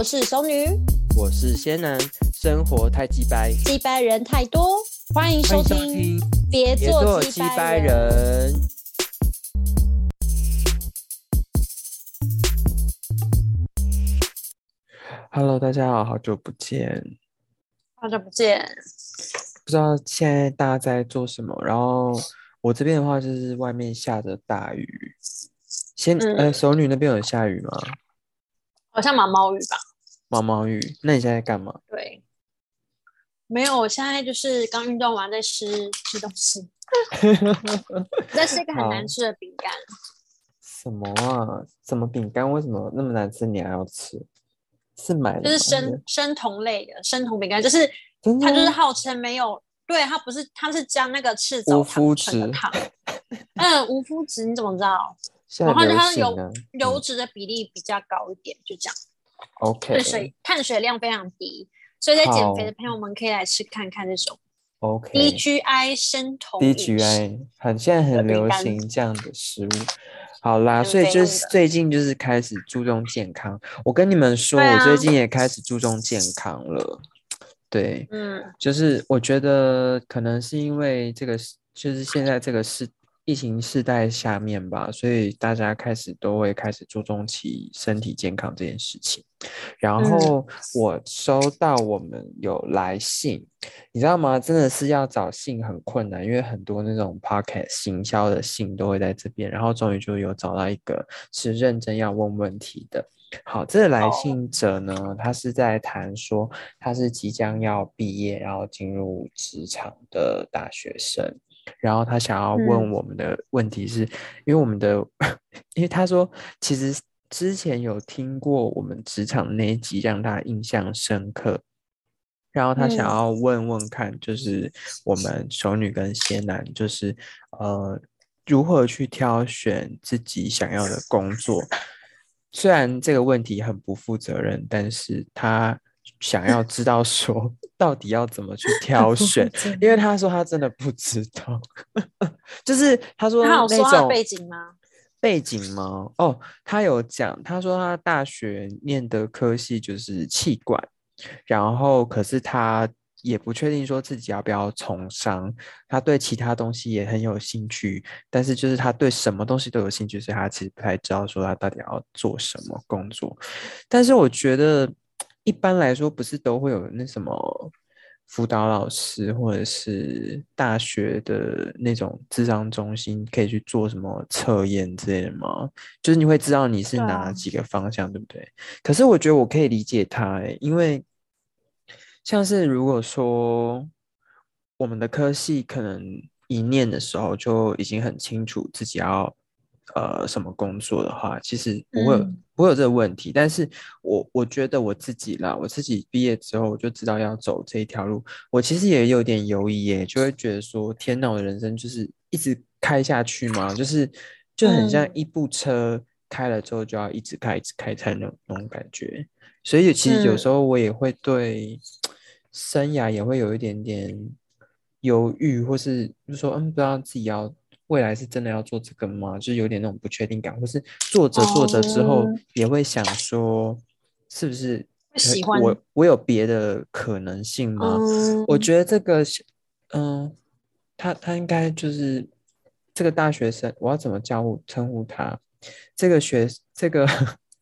我是熟女，我是仙男，生活太鸡掰，鸡掰人太多，欢迎收听，别做鸡掰人。Hello，大家好，好久不见，好久不见，不知道现在大家在做什么？然后我这边的话，就是外面下着大雨。先，呃，熟女那边有下雨吗？好像毛毛雨吧，毛毛雨。那你现在干嘛？对，没有，我现在就是刚运动完，在吃吃东西。这是一个很难吃的饼干。什么啊？什么饼干？为什么那么难吃？你还要吃？是买的？就是生生酮类的生酮饼干，就是它就是号称没有，对，它不是，它是将那个赤藻糖成的糖。嗯，无麸质，你怎么知道？然后它油油脂的比例比较高一点，就这样。OK。对水碳水量非常低，所以在减肥的朋友们可以来吃看看这种。OK。DGI 生酮。DGI 很现在很流行这样的食物。好啦，所以就是最近就是开始注重健康。我跟你们说，我最近也开始注重健康了。对，嗯，就是我觉得可能是因为这个，就是现在这个是。疫情世代下面吧，所以大家开始都会开始注重起身体健康这件事情。然后我收到我们有来信，你知道吗？真的是要找信很困难，因为很多那种 pocket 行销的信都会在这边。然后终于就有找到一个是认真要问问题的。好，这个来信者呢，他是在谈说他是即将要毕业，然后进入职场的大学生。然后他想要问我们的问题是，因为我们的，因为他说其实之前有听过我们职场那一集让他印象深刻，然后他想要问问看，就是我们熟女跟仙男，就是呃如何去挑选自己想要的工作。虽然这个问题很不负责任，但是他。想要知道说到底要怎么去 挑选，因为他说他真的不知道，就是他说他有说他背景吗？背景吗？哦，他有讲，他说他大学念的科系就是气管，然后可是他也不确定说自己要不要从商，他对其他东西也很有兴趣，但是就是他对什么东西都有兴趣，所以他其实不太知道说他到底要做什么工作，但是我觉得。一般来说，不是都会有那什么辅导老师，或者是大学的那种智商中心，可以去做什么测验之类的吗？就是你会知道你是哪几个方向，对不对？可是我觉得我可以理解他，因为像是如果说我们的科系可能一念的时候就已经很清楚自己要。呃，什么工作的话，其实不会不会有这个问题。但是我我觉得我自己啦，我自己毕业之后我就知道要走这一条路。我其实也有点犹疑耶，就会觉得说，天哪，我的人生就是一直开下去嘛，就是就很像一部车开了之后就要一直开一直开才能那种感觉。所以其实有时候我也会对生涯也会有一点点犹豫，或是就说嗯，不知道自己要。未来是真的要做这个吗？就是有点那种不确定感，或是做着做着之后也会想说，是不是喜欢我？我有别的可能性吗？我觉得这个，嗯，他他应该就是这个大学生，我要怎么叫呼称呼他？这个学这个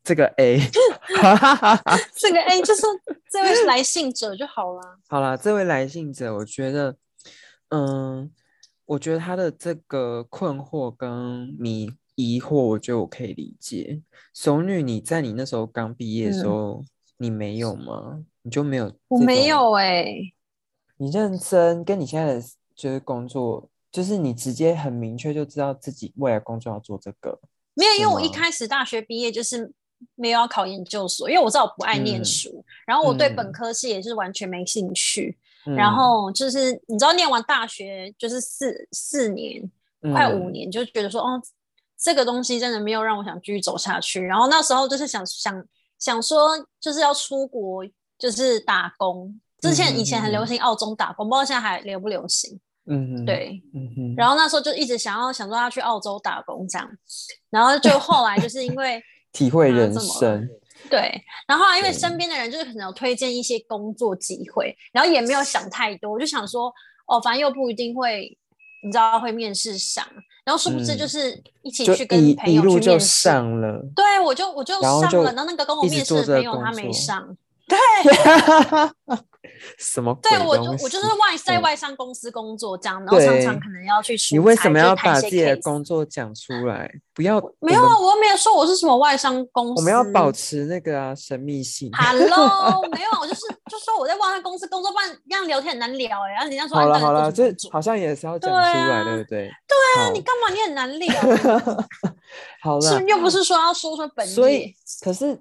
这个 A，这个 A 就 是这位来信者就好了。好了，这位来信者，我觉得，嗯。我觉得他的这个困惑跟迷疑惑，我觉得我可以理解。熟女，你在你那时候刚毕业的时候，你没有吗？你就没有？我没有哎。你认真，跟你现在的就是工作，就是你直接很明确就知道自己未来工作要做这个。没有，因为我一开始大学毕业就是没有要考研究所，因为我知道我不爱念书，然后我对本科系也是完全没兴趣。然后就是你知道，念完大学就是四四年，快五年，就觉得说，哦，这个东西真的没有让我想继续走下去。然后那时候就是想想想说，就是要出国，就是打工。之前以前很流行澳洲打工，不知道现在还流不流行。嗯，对，嗯哼。然后那时候就一直想要想说要去澳洲打工这样，然后就后来就是因为 体会人生。对，然后啊，因为身边的人就是可能有推荐一些工作机会，然后也没有想太多，我就想说，哦，反正又不一定会，你知道会面试上，然后殊不知嗯就是一起去跟朋友去面试，上了，对我就我就上了，然后那个跟我面试的朋友他没作上，什么鬼对我就我就是外在嗯外商公司工作这样，然后常常可能要去出你为什么要把自己的工作讲出来？不要，没有啊，我又没有说我是什么外商公司，我们要保持那个啊神秘性。Hello，没有，我就是就说我在外商公司工作，不然这样聊天很难聊哎、然后人家说好了好了，这好像也是要讲出来，啊对不对？对啊，你干嘛？你很难聊，好了是，又不是说要说说本所以，可是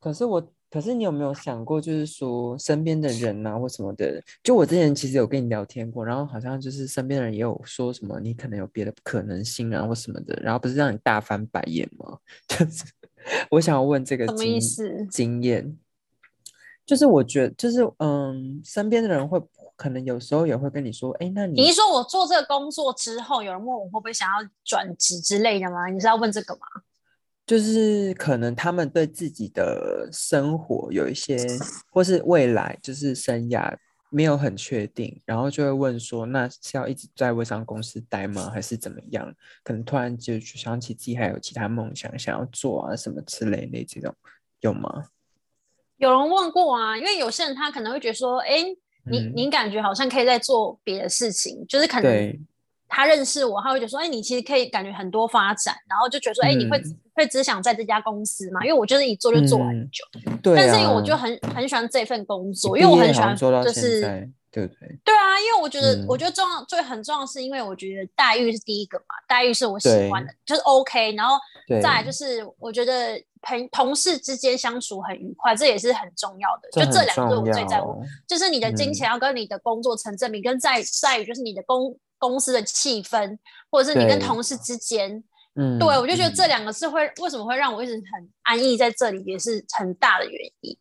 可是我可是你有没有想过，就是说身边的人啊或什么的，就我之前其实有跟你聊天过，然后好像就是身边的人也有说什么你可能有别的可能性啊或什么的，然后不是让你大翻白眼吗？就是我想要问这个什么意思？经验，就是我觉得就是嗯，身边的人会可能有时候也会跟你说，哎，那你你是说我做这个工作之后，有人问我会不会想要转职之类的吗？你是要问这个吗？就是可能他们对自己的生活有一些，或是未来就是生涯没有很确定，然后就会问说，那是要一直在微商公司待吗，还是怎么样？可能突然就就想起自己还有其他梦想想要做啊，什么之类的这种，有吗？有人问过啊，因为有些人他可能会觉得说，哎、你嗯你感觉好像可以在做别的事情，就是可能对，他认识我，他会觉得说，哎、你其实可以感觉很多发展，然后就觉得说，哎、你会嗯会只想在这家公司嘛？因为我就是一做就做很嗯久，对啊。但是因为我就很很喜欢这份工作，因为我很喜欢就是在，对不对？对啊，因为我觉得、嗯我觉得重要最很重要，是因为我觉得待遇是第一个嘛，待遇是我喜欢的，就是 OK，然后，再来就是我觉得朋同事之间相处很愉快，这也是很重要的。就很这两个我最在乎，就是你的金嗯钱要跟你的工作成正比，跟在在于就是你的公公司的气氛，或者是你跟同事之间。嗯，对我就觉得这嗯两个是会为什么会让我一直很安逸在这里，也是很大的原因。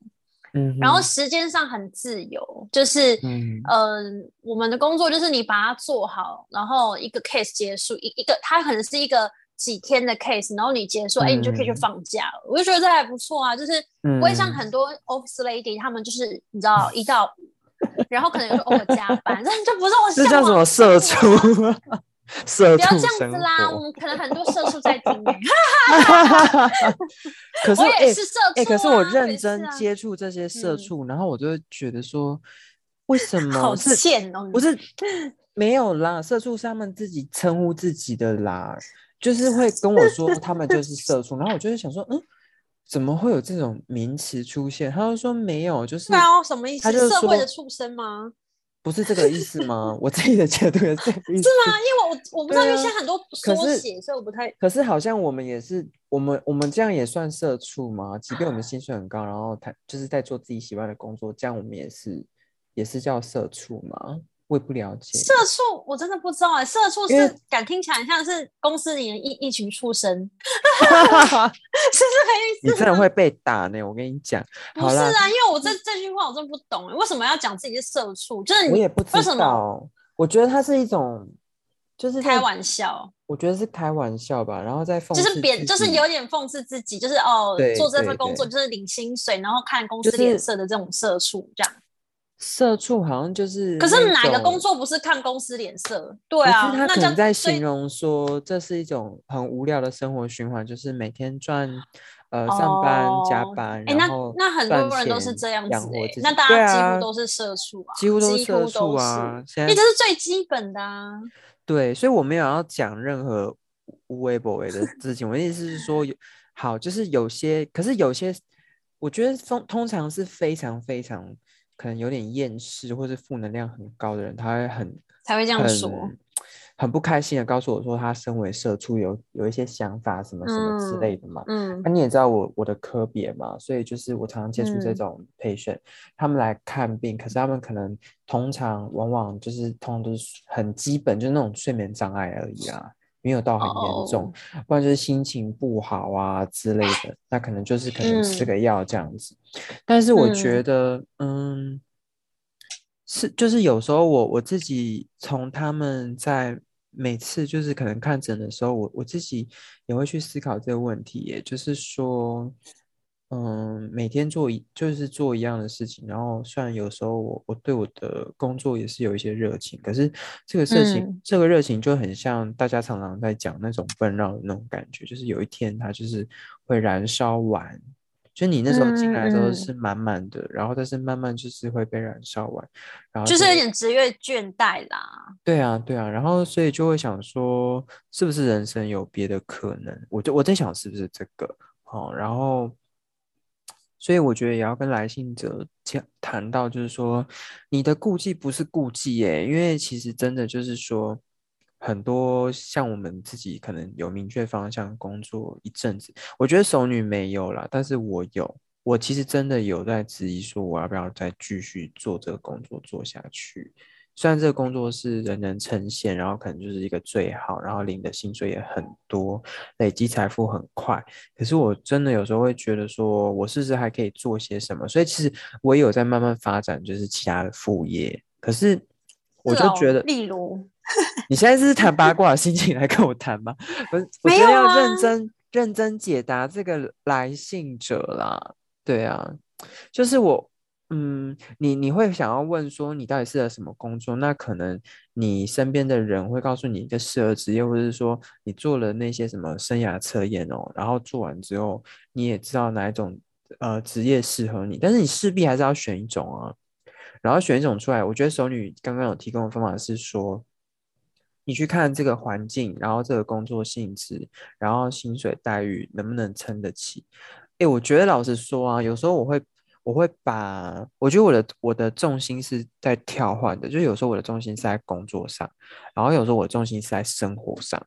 嗯，然后时间上很自由，就是嗯嗯、我们的工作就是你把它做好，然后一个 case 结束，一一个它可能是一个几天的 case，然后你结束，哎、你就可以去嗯。放假了。我就觉得这还不错啊，就是不会像嗯很多 office lady 他们就是你知道一到五，然后可能有时候偶尔加班，这就不是我这叫什么社畜啊？？社畜不要这样子啦，我们可能很多社畜在听、欸，可是我也哎是社畜、啊哎，可是我认真啊接触这些社嗯畜，然后我就会觉得说，为什好么是贱哦！不是没有啦？社畜是他们自己称呼自己的啦，就是会跟我说他们就是社畜，然后我就会想说，嗯，怎么会有这种名词出现？他就说没有，就是对啊，什么意思？他就是社会的畜生吗？不是这个意思吗？我自己的解读也是这个 意思。是吗？因为我我不知道，因为现在很多缩写，所以我不太。可是好像我们也是，我们我们这样也算社畜吗？即便我们 薪水很高，然后他就是在做自己喜欢的工作，这样我们也是也是叫社畜吗？我也不了解。社畜我真的不知道哎、社畜是敢听起来像是公司里的一一群畜生，是这个意思你真的会被打呢，我跟你讲。不是啊，因为我这这句话我真不懂、欸，为什么要讲自己是社畜？就是你我也不知为什么道。我觉得它是一种，就是开，玩笑，我觉得是开玩笑吧，然后再讽刺就是别自己就是有点讽刺自己，就是哦做这份工作就是领薪水，然后看公司脸色的这种社畜这样。社畜好像就是可是哪个工作不是看公司脸色？对啊，他可那这样能在形容说，这是一种很无聊的生活循环，就是每天赚，呃，上班加哦班，哎、那那很多人都是这样子那大家几啊乎都是社畜啊，几乎都是社畜啊。现在因为这是最基本的啊。对，所以我没有要讲任何无微不微的事情。我的意思是说有，好，就是有些，可是有些，我觉得通通常是非常非常可能有点厌世或是负能量很高的人，他会很才会这样说很很不开心的告诉我说，他身为社畜有有一些想法什么什么之类的嘛。嗯那、你也知道我我的科别嘛，所以就是我常常接触这嗯种 patient，、他们来看病，可是他们可能通常往往就是通常都是很基本，就是那种睡眠障碍而已啊，没有到很严重，不然就是心情不好啊之类的，那可能就是可能吃嗯。个药这样子。但是我觉嗯。得，嗯是就是有时候我我自己从他们在每次就是可能看诊的时候，我我自己也会去思考这个问题，也就是说，嗯，每天做一就是做一样的事情，然后虽然有时候我我对我的工作也是有一些热情，可是这个事情这个热情就很像大家常常在讲那种纷扰的那种感觉，就是有一天它就是会燃烧完。就你那时候进来的时候是满满的，然后但是慢慢就是会被燃烧完，然后就是有点职业倦怠啦。对啊，对啊，然后所以就会想说，是不是人生有别的可能？我就我在想是不是这个哦，然后所以我觉得也要跟来信者讲谈到，就是说你的顾忌不是顾忌耶，因为其实真的就是说。很多像我们自己可能有明确方向工作一阵子，我觉得熟女没有了，但是我有，我其实真的有在质疑说我要不要再继续做这个工作做下去。虽然这个工作是人人称羡，然后可能就是一个最好，然后领的薪水也很多，累积财富很快，可是我真的有时候会觉得说，我是不是还可以做些什么？所以其实我也有在慢慢发展，就是其他的副业。可是我就觉得，例如。你现在是谈八卦的心情来跟我谈吗？不是，我觉得要认真认真解答这个来信者啦。对啊，就是我，嗯，你你会想要问说你到底适合什么工作？那可能你身边的人会告诉你一个适合职业，或者是说你做了那些什么生涯测验哦，然后做完之后你也知道哪一种呃职业适合你，但是你势必还是要选一种啊，然后选一种出来。我觉得熟女刚刚有提供的方法是说。你去看这个环境，然后这个工作性质，然后薪水待遇能不能撑得起？哎，我觉得老实说啊，有时候我会我会把，我觉得我的我的重心是在跳换的，就有时候我的重心是在工作上，然后有时候我的重心是在生活上。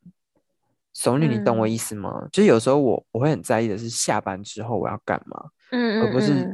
熟女，你懂我意思吗？就有时候我我会很在意的是下班之后我要干嘛，嗯而不是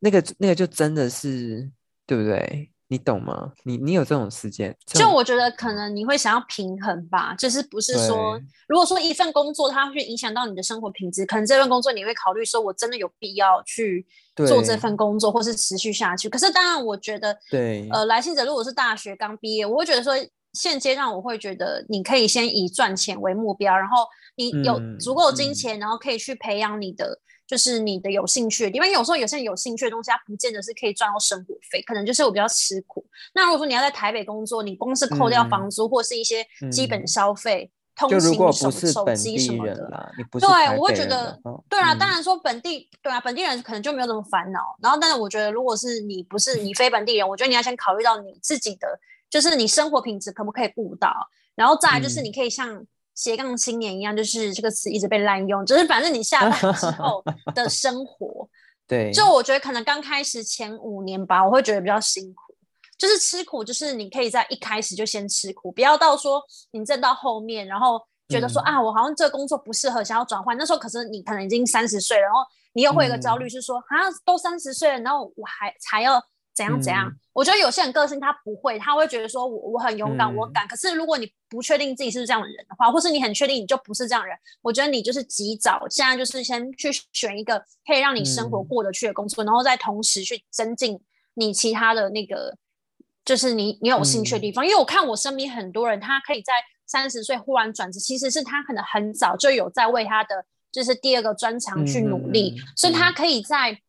那个那个就真的是对不对？你懂吗？你你有这种时间？就我觉得可能你会想要平衡吧，就是不是说，如果说一份工作它会影响到你的生活品质，可能这份工作你会考虑说，我真的有必要去做这份工作，或是持续下去。可是当然，我觉得，对，呃，来信者如果是大学刚毕业，我会觉得说，现阶段我会觉得你可以先以赚钱为目标，然后你有足够金钱，然后可以去培养你的。就是你的有兴趣的地方，因为有时候有些人有兴趣的东西，他不见得是可以赚到生活费，可能就是我比较吃苦。那如果说你要在台北工作，你光是扣掉房租或是一些基本消费，通勤手手机什么的，对，我会觉得，对啊，当然说本地，对啊，本地人可能就没有那么烦恼。然后，但是我觉得，如果是你不是你非本地人，我觉得你要先考虑到你自己的，就是你生活品质可不可以顾到，然后再来就是你可以像。斜杠青年一样，就是这个词一直被滥用，就是反正你下班之 后的生活，对，就我觉得可能刚开始前五年吧，我会觉得比较辛苦，就是吃苦，就是你可以在一开始就先吃苦，不要到说你挣到后面，然后觉得说啊，我好像这个工作不适合，想要转换，那时候可是你可能已经三十岁，然后你又会有个焦虑，是说啊，都三十岁了，然后我还才要。怎样怎样？我觉得有些人个性他不会，他会觉得说我我很勇敢，我敢。可是如果你不确定自己是这样的人的话，或是你很确定你就不是这样人，我觉得你就是及早现在就是先去选一个可以让你生活过得去的工作，然后再同时去增进你其他的那个，就是你你有兴趣的地方。因为我看我身边很多人，他可以在三十岁忽然转职，其实是他可能很早就有在为他的就是第二个专长去努力，所以他可以在。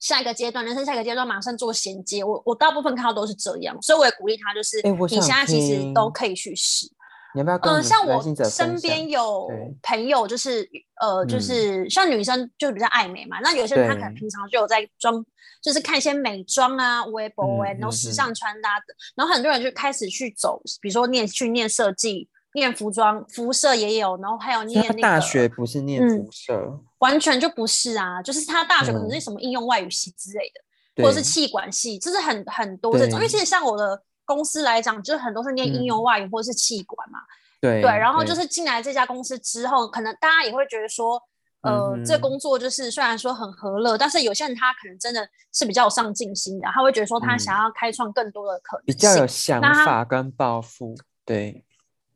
下一个阶段，人生下一个阶段，马上做衔接。我我大部分看到都是这样，所以我也鼓励他，就是你现在其实都可以去试。你要不要？嗯，像我身边有朋友，就是呃，就是像女生就比较爱美嘛。那有些人他可能平常就有在装，就是看一些美妆啊、微博哎，然后时尚穿搭的。然后很多人就开始去走，比如说念去念设计。念服装、肤色也有，然后还有念那个大学不是念肤色，完全就不是啊，就是他大学可能是什么应用外语系之类的，或者是气管系，就是很很多这种。因为其实像我的公司来讲，就是很多是念应用外语或者是气管嘛，对对。然后就是进来这家公司之后，可能大家也会觉得说，呃，这工作就是虽然说很和乐，但是有些人他可能真的是比较有上进心的，他会觉得说他想要开创更多的可能，比较有想法跟抱负，对。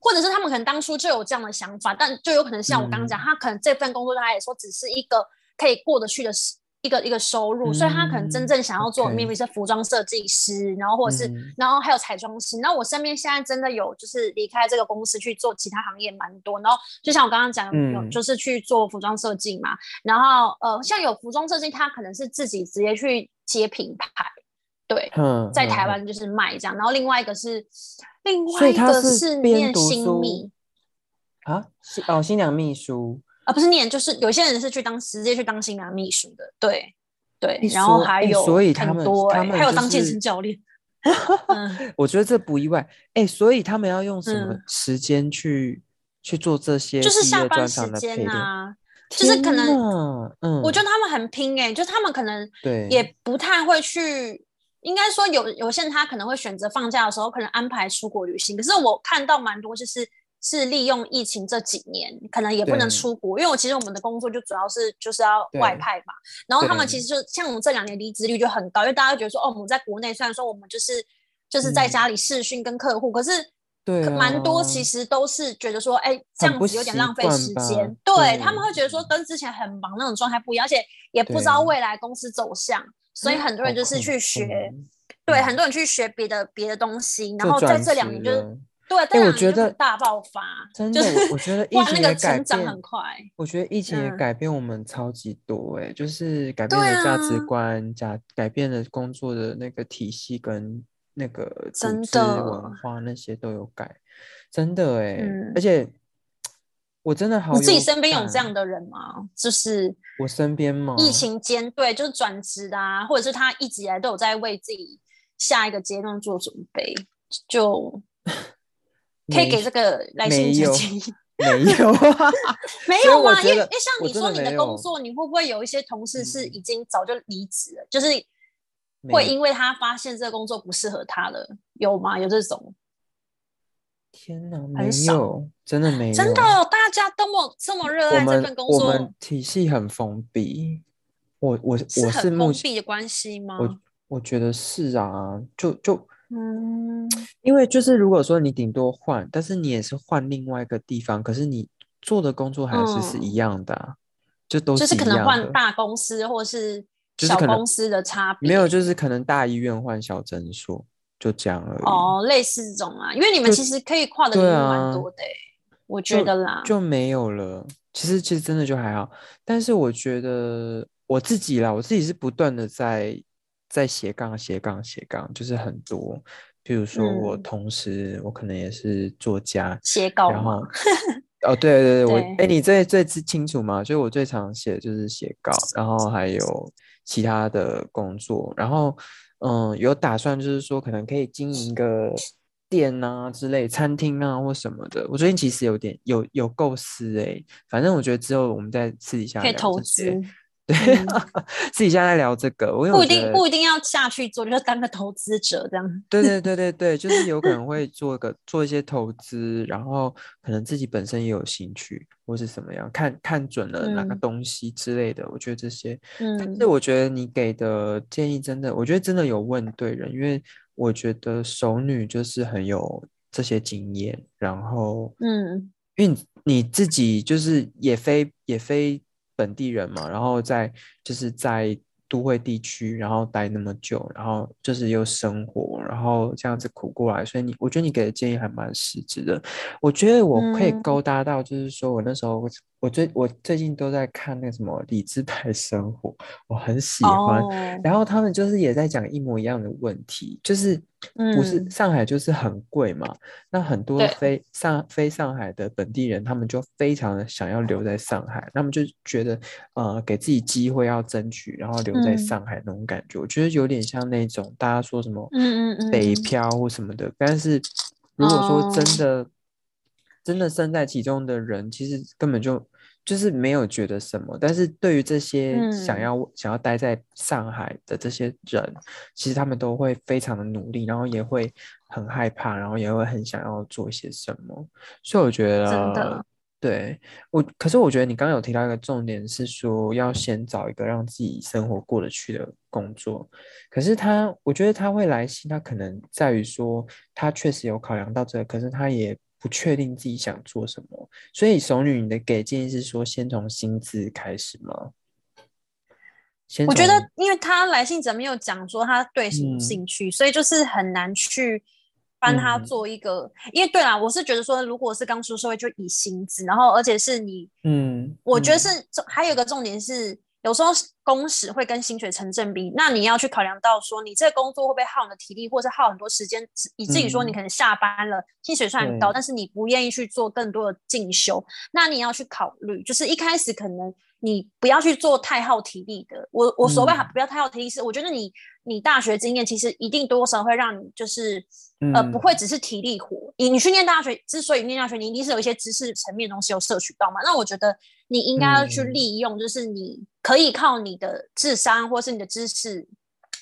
或者是他们可能当初就有这样的想法，但就有可能像我刚刚讲，他可能这份工作他也说只是一个可以过得去的一个一个收入，所以他可能真正想要做明明是服装设计师，然后或者是然后还有彩妆师。然后我身边现在真的有就是离开这个公司去做其他行业蛮多。然后就像我刚刚讲，有就是去做服装设计嘛。然后呃，像有服装设计，他可能是自己直接去接品牌，对，在台湾就是卖这样。然后另外一个是另外一个是念新秘啊，哦，新娘秘书。啊，不是念，就是有些人是去当直接去当新娘秘书的，对对，然后还有所以他们还有当健身教练。我觉得这不意外，哎，所以他们要用什么时间去去做这些？就是下班时间啊，就是可能，嗯，我觉得他们很拼哎，就他们可能对也不太会去，应该说有有些人他可能会选择放假的时候可能安排出国旅行，可是我看到蛮多就是。是利用疫情这几年，可能也不能出国，因为我其实我们的工作就主要是就是要外派嘛。然后他们其实就像我们这两年离职率就很高，因为大家觉得说，哦，我们在国内虽然说我们就是就是在家里视讯跟客户，可是对蛮多其实都是觉得说，哎，这样子有点浪费时间。对他们会觉得说，跟之前很忙那种状态不一样，而且也不知道未来公司走向，所以很多人就是去学，对，很多人去学别的别的东西，然后在这两年就是。对，我觉得大爆发，真的，我觉得 疫情也改变很快。我觉得疫情也改变我们超级多，哎，就是改变了价值观，加改变了工作的那个体系跟那个组织文化那些都有改，真的哎，而且我真的好，你自己身边有这样的人吗？就是我身边吗？疫情间，对，就是转职的啊，或者是他一直以来都有在为自己下一个阶段做准备，就。可以给这个来信一些建议？没有啊，没有啊？因为因为像你说你的工作，你会不会有一些同事是已经早就离职了？就是会因为他发现这个工作不适合他了，有吗？有这种？天哪，没有，真的没有，真的，大家都么这么热爱这份工作？我们体系很封闭，我我我是封闭的关系吗？我我觉得是啊，就就。嗯，因为就是如果说你顶多换，但是你也是换另外一个地方，可是你做的工作还是是一样的，就都是就是可能换大公司或是小公司的差别，没有，就是可能大医院换小诊所，就这样而已。哦，类似这种啊，因为你们其实可以跨的领域蛮多的，我觉得啦，就没有了。其实其实真的就还好，但是我觉得我自己啦，我自己是不断的在。在斜杠斜杠斜杠，就是很多，比如说我同时我可能也是作家，写稿然后 哦，对对对，我哎，你最最清楚吗？所以我最常写就是写稿，然后还有其他的工作，然后嗯，有打算就是说可能可以经营个店啊之类，餐厅啊或什么的。我最近其实有点有有构思哎，反正我觉得之后我们在私底下可以投资。对，自己现在聊这个，我不一定不一定要下去做，就是当个投资者这样。对对 对对对，就是有可能会做个做一些投资，然后可能自己本身也有兴趣，或是什么样，看看准了哪个东西之类的。我觉得这些，嗯，但是我觉得你给的建议真的，我觉得真的有问对人，因为我觉得熟女就是很有这些经验，然后，嗯，因为你自己就是也非也非。本地人嘛，然后在就是在都会地区，然后待那么久，然后就是又生活，然后这样子苦过来，所以你我觉得你给的建议还蛮实质的。我觉得我可以勾搭到，就是说我那时候我最我最近都在看那个什么理智派生活，我很喜欢。然后他们就是也在讲一模一样的问题，就是。不是上海就是很贵嘛？那很多非上非上海的本地人，他们就非常的想要留在上海，他们就觉得呃给自己机会要争取，然后留在上海那种感觉，我觉得有点像那种大家说什么嗯嗯嗯北漂或什么的。但是如果说真的真的身在其中的人，其实根本就。就是没有觉得什么，但是对于这些想要想要待在上海的这些人，其实他们都会非常的努力，然后也会很害怕，然后也会很想要做一些什么。所以我觉得真的，对我，可是我觉得你刚刚有提到一个重点是说，要先找一个让自己生活过得去的工作。可是他，我觉得他会来信，他可能在于说，他确实有考量到这个，可是他也。不确定自己想做什么，所以熟女，你的给建议是说先从薪资开始吗？先我觉得，因为他来信者没有讲说他对什么嗯兴趣，所以就是很难去帮他嗯做一个。因为对啦，我是觉得说，如果是刚出社会就以薪资，然后而且是你，嗯，我觉得嗯是重还有一个重点是，有时候工时会跟薪水成正比，那你要去考量到说，你这个工作会不会耗你的体力，或是耗很多时间，以至于说你嗯可能下班了，薪水虽然高，但是你不愿意去做更多的进修，那你要去考虑，就是一开始可能你不要去做太耗体力的。我我所谓嗯不要太耗体力是，我觉得你你大学经验其实一定多少会让你就是。呃，不嗯会只是体力活。你你去念大学，之所以念大学，你一定是有一些知识层面的东西有摄取到嘛。那我觉得你应该要去嗯利用，就是你可以靠你的智商或是你的知识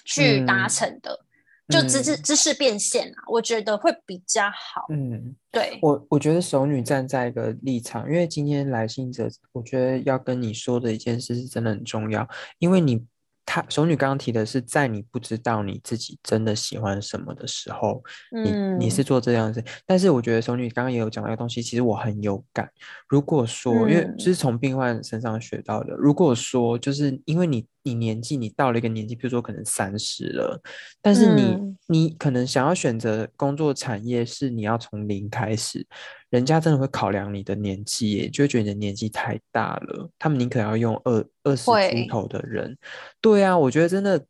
去达嗯成的，就知知嗯知识变现啊，我觉得会比较好。嗯，对，我我觉得熟女站在一个立场，因为今天来信者，我觉得要跟你说的一件事是真的很重要，因为你他熟女刚刚提的是在你不知道你自己真的喜欢什么的时候，你你是嗯做这样子，但是我觉得熟女刚刚也有讲到一个东西，其实我很有感。如果说，因为嗯这是从病患身上学到的，如果说就是因为你你年纪你到了一个年纪，比如说可能三十了，但是你、嗯你可能想要选择工作产业是你要从零开始，人家真的会考量你的年纪耶，就会觉得你的年纪太大了，他们宁可要用二二十会出头的人。对啊，我觉得真的，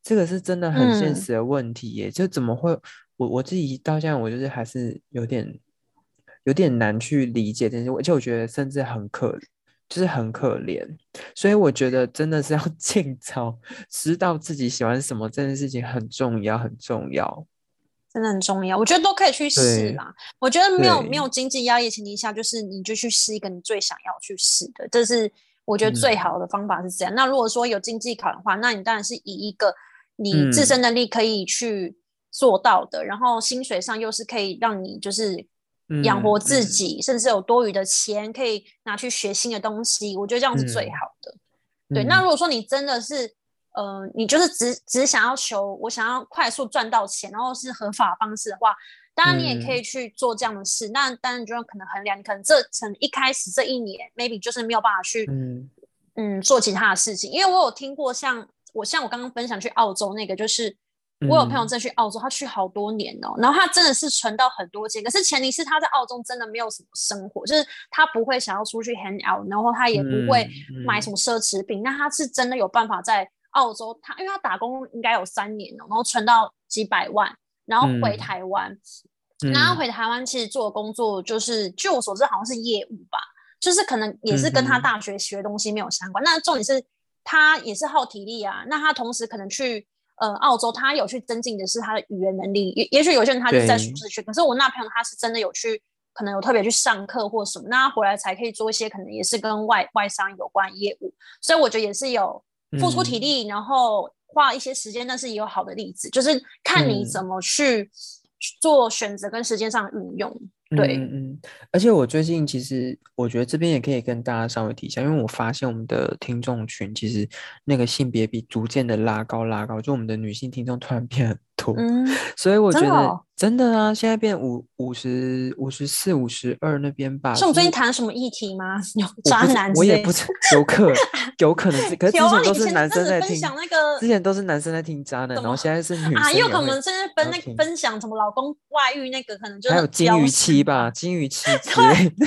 这个是真的很现嗯实的问题耶。就怎么会，我我自己到现在，我就是还是有点有点难去理解这件事，而且我觉得甚至很可，就是很可怜。所以我觉得真的是要 尽早知道自己喜欢什么，这件事情很重要，很重要。真的很重要，我觉得都可以去试对啦。我觉得没有没有经济压力的前提下，就是你就去试一个你最想要去试的，这是我觉得最嗯好的方法是这样。那如果说有经济考量的话，那你当然是以一个你自嗯身能力可以去做到的，然后薪水上又是可以让你就是养活自己，甚至有多余的钱可以拿去学新的东西，我觉得这样是最嗯。好的。对，那嗯。如果说你真的是，呃，你就是只只想要求我想要快速赚到钱，然后是合法方式的话，当然你也可以去做这样的事。那当然你就要可能衡量，你可能这从一开始这一年，maybe 就是没有办法去嗯。嗯做其他的事情，因为我有听过像我像我刚刚分享去澳洲那个，就是我有朋友嗯真的去澳洲，他去好多年哦，然后他真的是存到很多钱，可是前提是他在澳洲真的没有什么生活，就是他不会想要出去 hang out，然后他也不会买什么奢侈品，那他是真的有办法在澳洲，他因为他打工应该有三年哦，然后存到几百万，然后回嗯。台湾，嗯然后回台湾其实做的工作就是，据我所知好像是业务吧，就是可能也是跟他大学学的东西没有相关。那重点是他也是耗体力啊，那他同时可能去呃澳洲，他有去增进的是他的语言能力。也也许有些人他就是在舒适区，可是我那朋友他是真的有去，可能有特别去上课或什么，那他回来才可以做一些可能也是跟外外商有关业务。所以我觉得也是有付出体嗯力，然后花一些时间，但是也有好的例子，就是看你嗯怎么去做选择跟时间上的运用。对，嗯嗯，而且我最近其实我觉得这边也可以跟大家稍微提一下，因为我发现我们的听众群其实那个性别比逐渐的拉高拉高，就我们的女性听众突然变很多，嗯，所以我觉得真的啊，现在变五五十五十四五十二那边吧，是我们最近就是谈什么议题吗？有渣男我也不知有可 有可能是，可是之前都是男生在听那个之前都是男生在听渣男，然后现在是女啊，生也会因为可能现在分那分享什么老公外遇那个，可能就是还有金鱼期吧，，金鱼期 之类的。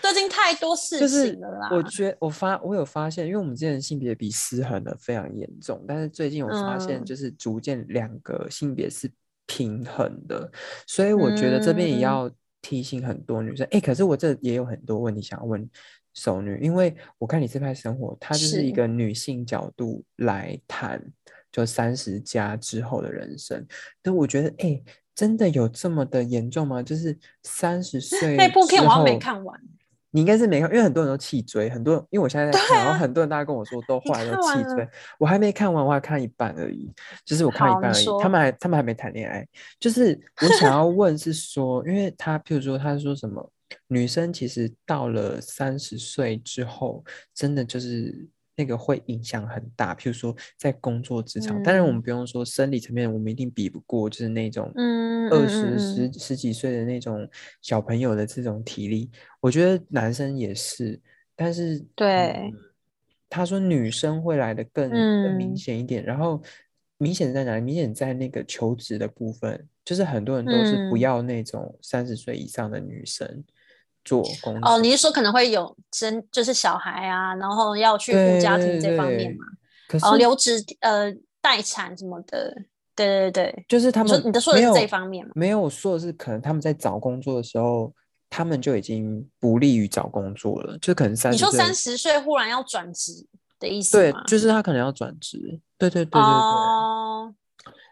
最近太多事就是情了啦。我觉我发我有发现，因为我们之前性别比失衡的非常严重，但是最近我发现嗯就是逐渐两个性别是平衡的，所以我觉得这边也嗯要提醒很多女生，哎、可是我这也有很多问题想要问熟女，因为我看你这拍生活，它就是一个女性角度来谈，就三十加之后的人生，但我觉得哎。真的有这么的严重吗？就是三十 岁那部片我好像没看完，你应该是没看，因为很多人都弃追，很多人因为我现在在看，然后啊很多人大家跟我说都你后来都弃追，我还没看完，我还看一半而已，就是我看一半而已，他说。们还他们还没谈恋爱，就是我想要 问是说，因为他譬如说他说什么，女生其实到了三十岁之后，真的就是。那个会影响很大，譬如说在工作职场，当然我们嗯。不用说生理层面，我们一定比不过，就是那种二十嗯十十几岁的那种小朋友的这种体力，我觉得男生也是，但是对。嗯他说女生会来的更更明嗯。显一点，然后明显在哪里？明显在那个求职的部分，就是很多人都是不嗯。要那种三十岁以上的女生做工哦，你是说可能会有生就是小孩啊，然后要去顾家庭这方面对嘛？可是哦，留职呃待产什么的，对对对，就是他们你的说的是这一方面吗？没有，我说的是可能他们在找工作的时候，他们就已经不利于找工作了，就可能三十你说三十岁忽然要转职的意思对吗？，就是他可能要转职，对对对对对。哦，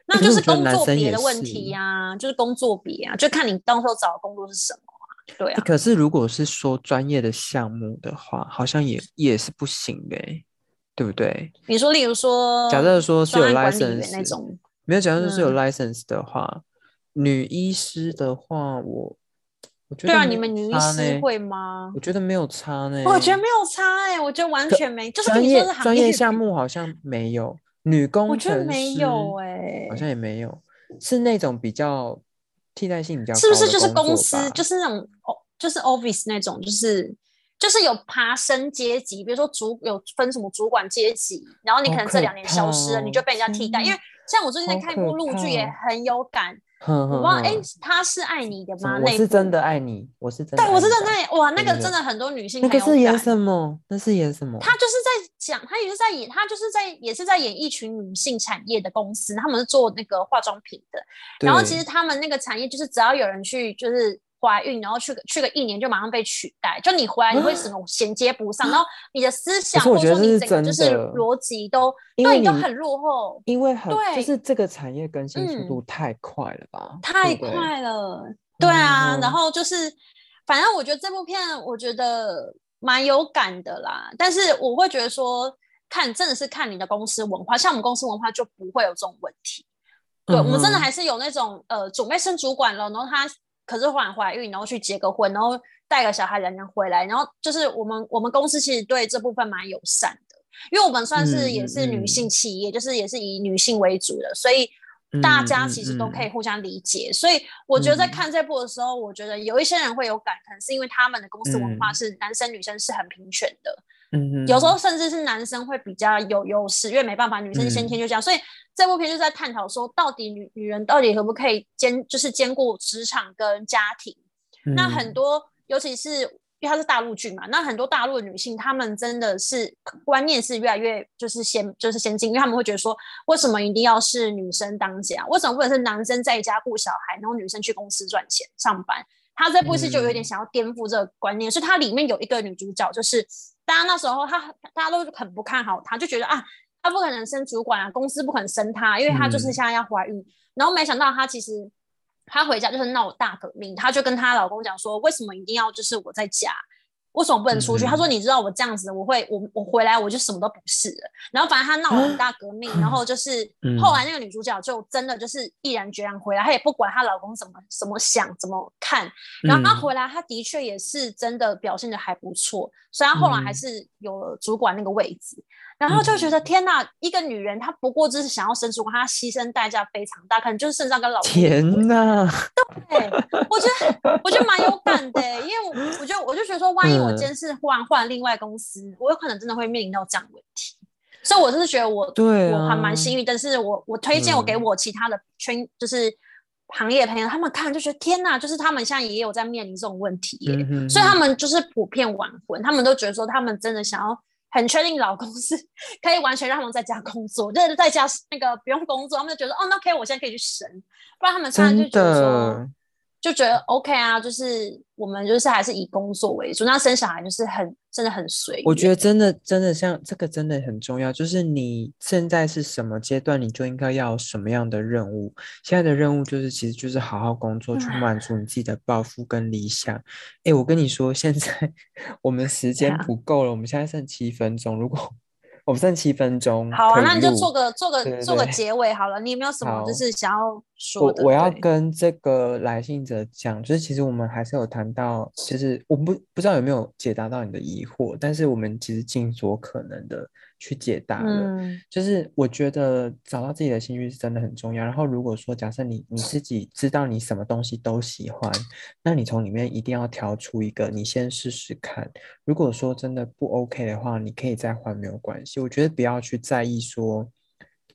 那就是工作别的问题呀、就是工作别啊，就看你到时候找的工作是什么啊。对可是如果是说专业的项目的话，好像也也是不行的欸，对不对？你说例如说，假设说是有 license 那种，没有，假设是有嗯 license 的话，女医师的话，我我觉对啊，你们女医师会吗？我觉得没有差呢。我觉得没有差哎、我觉得完全没，就是专业专业项目好像没有，女工我觉得程没有师哎、好像也没有，是那种比较替代性比较是不是就是公司就是那种哦，就是 office 那种，就是就是有爬升阶级，比如说主有分什么主管阶级，然后你可可能这两年消失了，怕你就被人家替代。哦因为像我最近在看一部陆剧，也很有感。哼哼我不知道，哎哼，他是爱你的吗？我那是真的爱你，我是真的对，爱你吧我是真的爱哇，那个真的很多女性那。个是演什么？那是演什么？他就是在讲，他也是在演，他就是在也是在演一群女性产业的公司，他们是做那个化妆品的。然后其实对他们那个产业就是只要有人去就是怀孕，然后去个去个一年就马上被取代，就你回来你会什么衔接不上，然后你的思想或者说你整个就是的逻辑都对你都很落后，因为。很就是这个产业更新速嗯。度太快了吧？太快了。对啊，嗯。然后就是反正我觉得这部片我觉得蛮有感的啦，但是我会觉得说看真的是看你的公司文化，像我们公司文化就不会有这种问题。对，我们真的还是有那种呃，准备升主管了，然后她可是忽然怀孕，然后去结个婚，然后带个小孩两年回来，然后就是我们我们公司其实对这部分蛮友善的，因为我们算是嗯也是女嗯性企业，就是也是以女性为主的，所以大家其实都可以嗯互相理解。所以我觉得在嗯看这部的时候，我觉得有一些人会有感，可能是因为他们的公司文化嗯是男生女生是很平权的，嗯哼，有时候甚至是男生会比较有优势，因为没办法，女生先天就这样，所以这部片就在探讨说，到底女女人到底可不可以兼就是兼顾职场跟家庭？那很嗯多，尤其是因为它是大陆剧嘛，那很多大陆的女性，她们真的是观念是越来越就是先就是先进，因为她们会觉得说，为什么一定要是女生当家？为什么不能是男生在家顾小孩，然后女生去公司赚钱上班？他这部戏就有点嗯想要颠覆这个观念，所以它里面有一个女主角，就是大家那时候她大家都很不看好她，就觉得啊，她不可能升主管啊，公司不可能升她，因为她就是嗯现在要怀孕。然后没想到她其实她回家就是闹大革命，她就跟她老公讲说，为什么一定要就是我在家？为什么不能出去？嗯她说：“你知道我这样子，我会我我回来我就什么都不是了。”然后反正他闹了很大革命，然后就是嗯后来那个女主角就真的就是毅然决然回来，她也不管她老公怎么怎么想怎么看，然后她嗯回来，她的确也是真的表现的还不错，所以她后来还嗯是有了主管那个位置。然后就觉得天哪，一个女人她不过就是想要升主管，她牺牲代价非常大，可能就是身上跟老公天哪，对，我觉得我觉得蛮有感的欸，因为我我就我就觉得说，万一我嗯。今天是忽然换另外公司，我有可能真的会面临到这样的问题。所以我就是觉得我对我还蛮啊幸运，但是我我推荐我给嗯。我其他的圈就是行业朋友，他们看就觉得天哪，就是他们现在也有在面临这种问题耶，嗯所以他哼。们就是普遍晚婚，他们都觉得说他们真的想要。很确定老公是可以完全让他们在家工作，就是在家那个不用工作，他们就觉得哦，那可以，我现在可以去生，不然他们现在就觉得说，就觉得 OK 啊，就是我们就是还是以工作为主，那生小孩就是很真的很随意。我觉得真的真的像这个真的很重要，就是你现在是什么阶段，你就应该要什么样的任务。现在的任务就是其实就是好好工作，去满足你自己的抱负跟理想。哎，我跟你说，现在 我们时间不够了，我们现在剩七分钟，如果我们剩七分钟，好啊，那你就做个做个做个结尾好了。你有没有什么就是想要说的。我我要跟这个来信者讲，就是其实我们还是有谈到，就是我不不知道有没有解答到你的疑惑，但是我们其实尽所可能的去解答了。就是我觉得找到自己的兴趣是真的很重要。然后如果说假设你你自己知道你什么东西都喜欢，那你从里面一定要挑出一个，你先试试看。如果说真的不 OK 的话，你可以再换，没有关系。我觉得不要去在意说。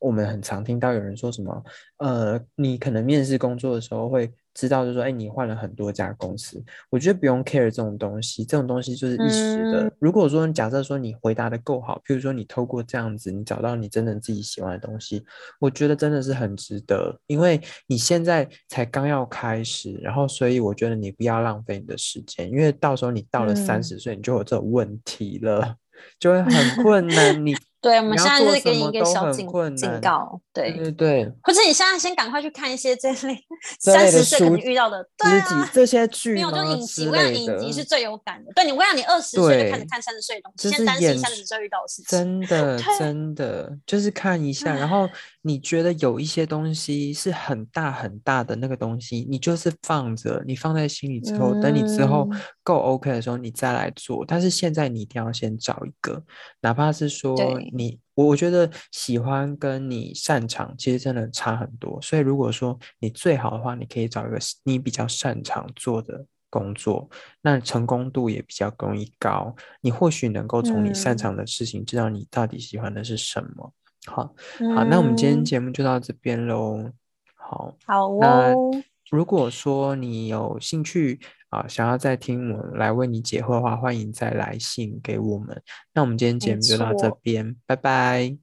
我们很常听到有人说什么，呃，你可能面试工作的时候会知道，就是说，哎，你换了很多家公司。我觉得不用 care 这种东西，这种东西就是一时的。如果说假设说你回答的够好，譬如说你透过这样子，你找到你真正自己喜欢的东西，我觉得真的是很值得，因为你现在才刚要开始，然后所以我觉得你不要浪费你的时间，因为到时候你到了三十岁，你就有这种问题了。就会很困难，你对，我们现在就是给你一个小警警告，对对对，或者你现在先赶快去看一些这类 三十岁可能遇到的，对啊，这些剧没有就影集，我讲影集是最有感的。对你，我讲你二十岁就开始看三十岁的东西，先担心三十岁遇到的事情，真的真的就是看一下，然后你觉得有一些东西是很大很大的那个东西，你就是放着，你放在心里之后，等你之后够 OK 的时候，你再来做。但是现在你一定要先找一个，哪怕是说。你我我觉得喜欢跟你擅长其实真的差很多，所以如果说你最好的话，你可以找一个你比较擅长做的工作，那成功度也比较容易高。你或许能够从你擅长的事情知道你到底喜欢的是什么。好，好，那我们今天节目就到这边喽。好，好哦。如果说你有兴趣啊，想要再听我来为你解惑的话，欢迎再来信给我们。那我们今天节目就到这边，拜拜，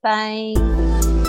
拜。